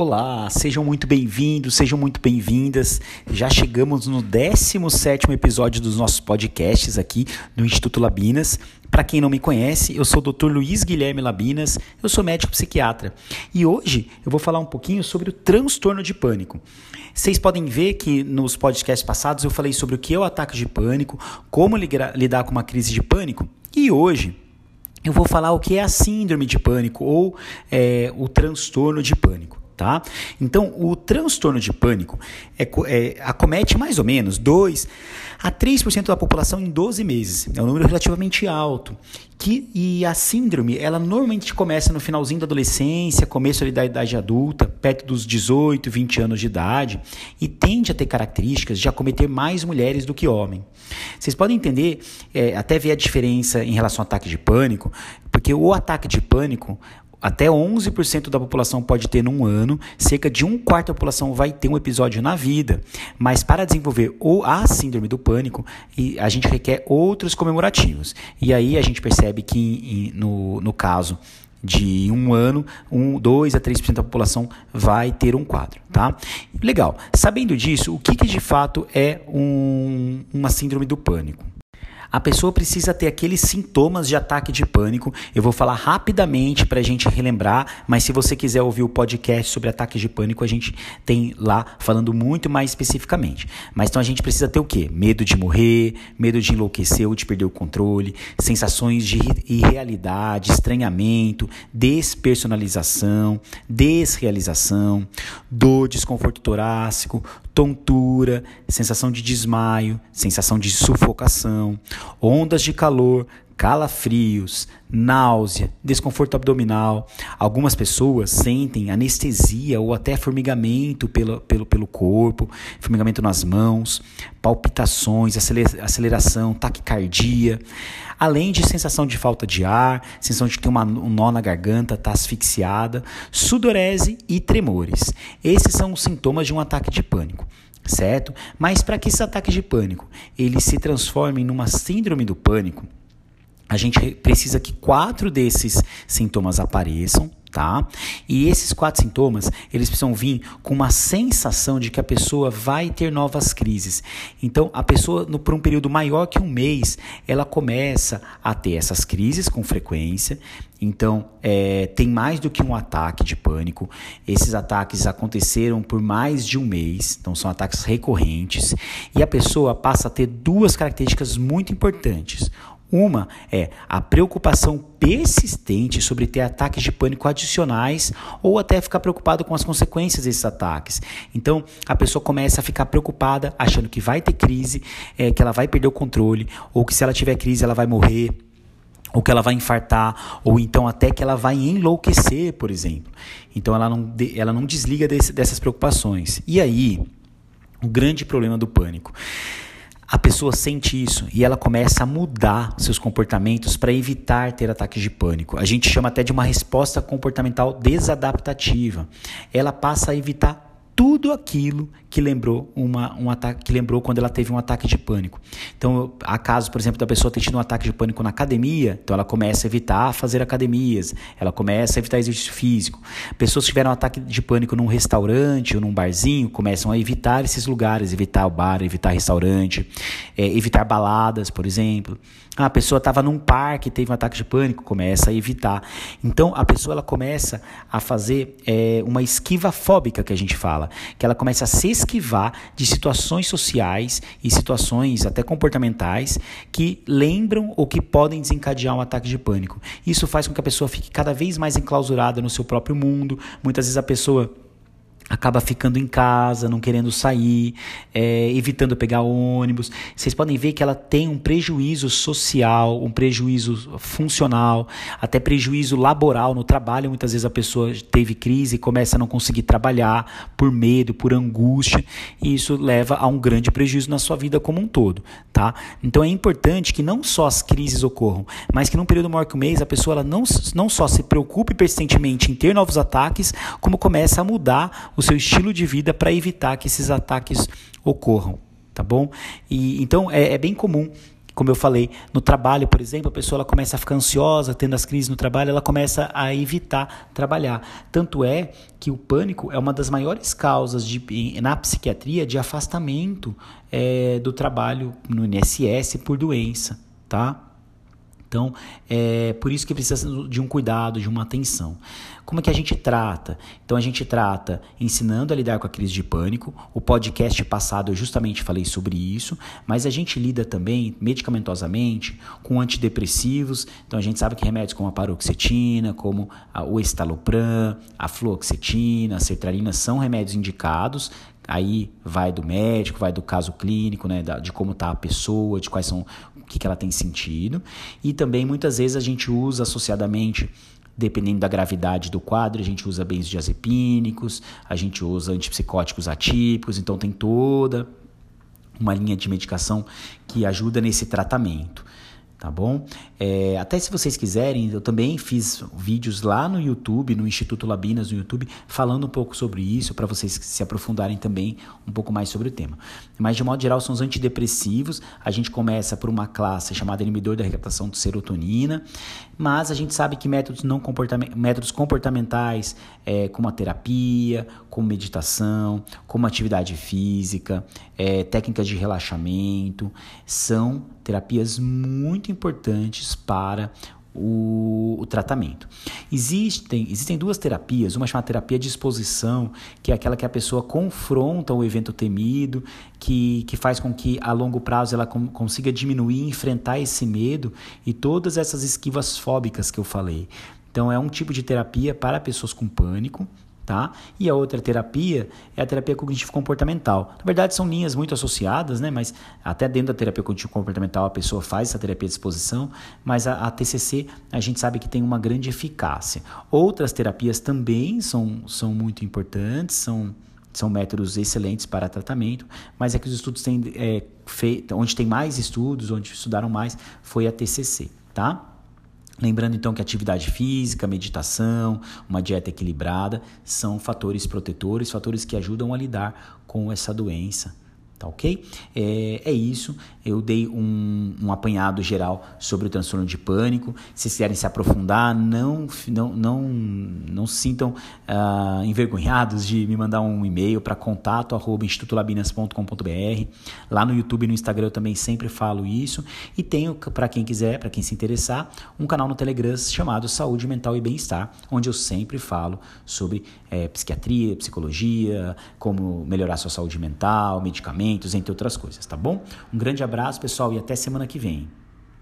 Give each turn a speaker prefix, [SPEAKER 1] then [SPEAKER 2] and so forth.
[SPEAKER 1] Olá, sejam muito bem-vindos, sejam muito bem-vindas. Já chegamos no 17º episódio dos nossos podcasts aqui no Instituto Labinas. Para quem não me conhece, eu sou o Dr. Luiz Guilherme Labinas, eu sou médico psiquiatra. E hoje eu vou falar um pouquinho sobre o transtorno de pânico. Vocês podem ver que nos podcasts passados eu falei sobre o que é o ataque de pânico, como lidar com uma crise de pânico. E hoje eu vou falar o que é a síndrome de pânico ou é, o transtorno de pânico tá? Então, o transtorno de pânico é, é, acomete mais ou menos 2 a 3% da população em 12 meses. É um número relativamente alto. Que, e a síndrome, ela normalmente começa no finalzinho da adolescência, começo da idade adulta, perto dos 18, 20 anos de idade, e tende a ter características de acometer mais mulheres do que homens. Vocês podem entender, é, até ver a diferença em relação ao ataque de pânico, porque o ataque de pânico, até 11% da população pode ter num ano, cerca de um quarto da população vai ter um episódio na vida. Mas para desenvolver ou a síndrome do pânico, a gente requer outros comemorativos. E aí a gente percebe que no, no caso de um ano, um, 2 a 3% da população vai ter um quadro, tá? Legal. Sabendo disso, o que, que de fato é um, uma síndrome do pânico? A pessoa precisa ter aqueles sintomas de ataque de pânico. Eu vou falar rapidamente para a gente relembrar, mas se você quiser ouvir o podcast sobre ataque de pânico, a gente tem lá falando muito mais especificamente. Mas então a gente precisa ter o quê? Medo de morrer, medo de enlouquecer ou de perder o controle, sensações de irrealidade, estranhamento, despersonalização, desrealização, dor, desconforto torácico, tontura, sensação de desmaio, sensação de sufocação, ondas de calor, calafrios, náusea, desconforto abdominal. Algumas pessoas sentem anestesia ou até formigamento pelo, pelo, pelo corpo, formigamento nas mãos, palpitações, aceleração, taquicardia, além de sensação de falta de ar, sensação de que tem uma, um nó na garganta, está asfixiada, sudorese e tremores. Esses são os sintomas de um ataque de pânico certo? Mas para que esse ataque de pânico ele se transforme numa síndrome do pânico, a gente precisa que quatro desses sintomas apareçam, tá? E esses quatro sintomas, eles precisam vir com uma sensação de que a pessoa vai ter novas crises. Então, a pessoa, no, por um período maior que um mês, ela começa a ter essas crises com frequência. Então, é, tem mais do que um ataque de pânico. Esses ataques aconteceram por mais de um mês, então são ataques recorrentes. E a pessoa passa a ter duas características muito importantes. Uma é a preocupação persistente sobre ter ataques de pânico adicionais ou até ficar preocupado com as consequências desses ataques. Então, a pessoa começa a ficar preocupada, achando que vai ter crise, é, que ela vai perder o controle, ou que se ela tiver crise ela vai morrer, ou que ela vai infartar, ou então até que ela vai enlouquecer, por exemplo. Então, ela não, ela não desliga desse, dessas preocupações. E aí, o grande problema do pânico a pessoa sente isso e ela começa a mudar seus comportamentos para evitar ter ataques de pânico. A gente chama até de uma resposta comportamental desadaptativa. Ela passa a evitar tudo aquilo que lembrou uma, um ataque que lembrou quando ela teve um ataque de pânico. Então, há casos, por exemplo, da pessoa ter tido um ataque de pânico na academia, então ela começa a evitar fazer academias, ela começa a evitar exercício físico. Pessoas que tiveram um ataque de pânico num restaurante ou num barzinho começam a evitar esses lugares, evitar o bar, evitar restaurante, é, evitar baladas, por exemplo. Ah, a pessoa estava num parque, teve um ataque de pânico, começa a evitar. Então a pessoa ela começa a fazer é, uma esquiva fóbica que a gente fala, que ela começa a se esquivar de situações sociais e situações até comportamentais que lembram ou que podem desencadear um ataque de pânico. Isso faz com que a pessoa fique cada vez mais enclausurada no seu próprio mundo. Muitas vezes a pessoa acaba ficando em casa, não querendo sair, é, evitando pegar ônibus. Vocês podem ver que ela tem um prejuízo social, um prejuízo funcional, até prejuízo laboral no trabalho. Muitas vezes a pessoa teve crise e começa a não conseguir trabalhar por medo, por angústia, e isso leva a um grande prejuízo na sua vida como um todo, tá? Então é importante que não só as crises ocorram, mas que num período maior que um mês a pessoa ela não, não só se preocupe persistentemente em ter novos ataques, como começa a mudar o seu estilo de vida para evitar que esses ataques ocorram, tá bom? E então é, é bem comum como eu falei, no trabalho, por exemplo, a pessoa ela começa a ficar ansiosa, tendo as crises no trabalho, ela começa a evitar trabalhar. Tanto é que o pânico é uma das maiores causas de, na psiquiatria de afastamento é, do trabalho no INSS por doença, tá? Então, é por isso que precisa de um cuidado, de uma atenção. Como é que a gente trata? Então, a gente trata ensinando a lidar com a crise de pânico. O podcast passado eu justamente falei sobre isso, mas a gente lida também medicamentosamente com antidepressivos. Então, a gente sabe que remédios como a paroxetina, como o estalopram, a fluoxetina, a sertralina são remédios indicados Aí vai do médico, vai do caso clínico, né, de como está a pessoa, de quais são que, que ela tem sentido. E também muitas vezes a gente usa associadamente dependendo da gravidade do quadro, a gente usa benzodiazepínicos, a gente usa antipsicóticos atípicos, então tem toda uma linha de medicação que ajuda nesse tratamento tá bom? É, até se vocês quiserem, eu também fiz vídeos lá no YouTube, no Instituto Labinas no YouTube, falando um pouco sobre isso, para vocês se aprofundarem também um pouco mais sobre o tema. Mas de modo geral, são os antidepressivos. A gente começa por uma classe chamada inibidor da recaptação de serotonina, mas a gente sabe que métodos, não comportament métodos comportamentais, é, como a terapia, como meditação, como atividade física, é, técnicas de relaxamento, são terapias muito importantes para o, o, tratamento. Existem, existem duas terapias, uma chamada terapia de exposição, que é aquela que a pessoa confronta o evento temido, que, que faz com que a longo prazo ela consiga diminuir, enfrentar esse medo e todas essas esquivas fóbicas que eu falei. Então é um tipo de terapia para pessoas com pânico, tá? E a outra terapia é a terapia cognitivo comportamental. Na verdade são linhas muito associadas, né? Mas até dentro da terapia cognitivo comportamental a pessoa faz essa terapia de exposição, mas a, a TCC a gente sabe que tem uma grande eficácia. Outras terapias também são, são muito importantes, são são métodos excelentes para tratamento, mas é que os estudos têm é, feito, onde tem mais estudos, onde estudaram mais, foi a TCC, tá? Lembrando então que atividade física, meditação, uma dieta equilibrada são fatores protetores, fatores que ajudam a lidar com essa doença Tá ok? É, é isso. Eu dei um, um apanhado geral sobre o transtorno de pânico. Se quiserem se aprofundar, não, não, não, não se sintam uh, envergonhados de me mandar um e-mail para contato arroba institutolabinas.com.br. Lá no YouTube e no Instagram eu também sempre falo isso. E tenho, para quem quiser, para quem se interessar, um canal no Telegram chamado Saúde Mental e Bem-Estar, onde eu sempre falo sobre é, psiquiatria, psicologia, como melhorar sua saúde mental, medicamentos entre outras coisas, tá bom? Um grande abraço, pessoal, e até semana que vem.